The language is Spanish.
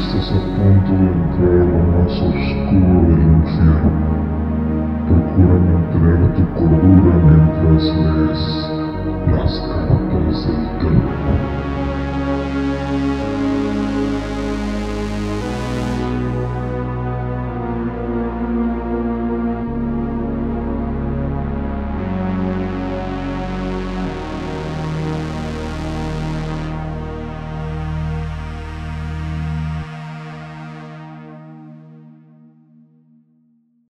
Estás a punto de entrar a lo más oscuro del infierno. Procura mantener tu cordura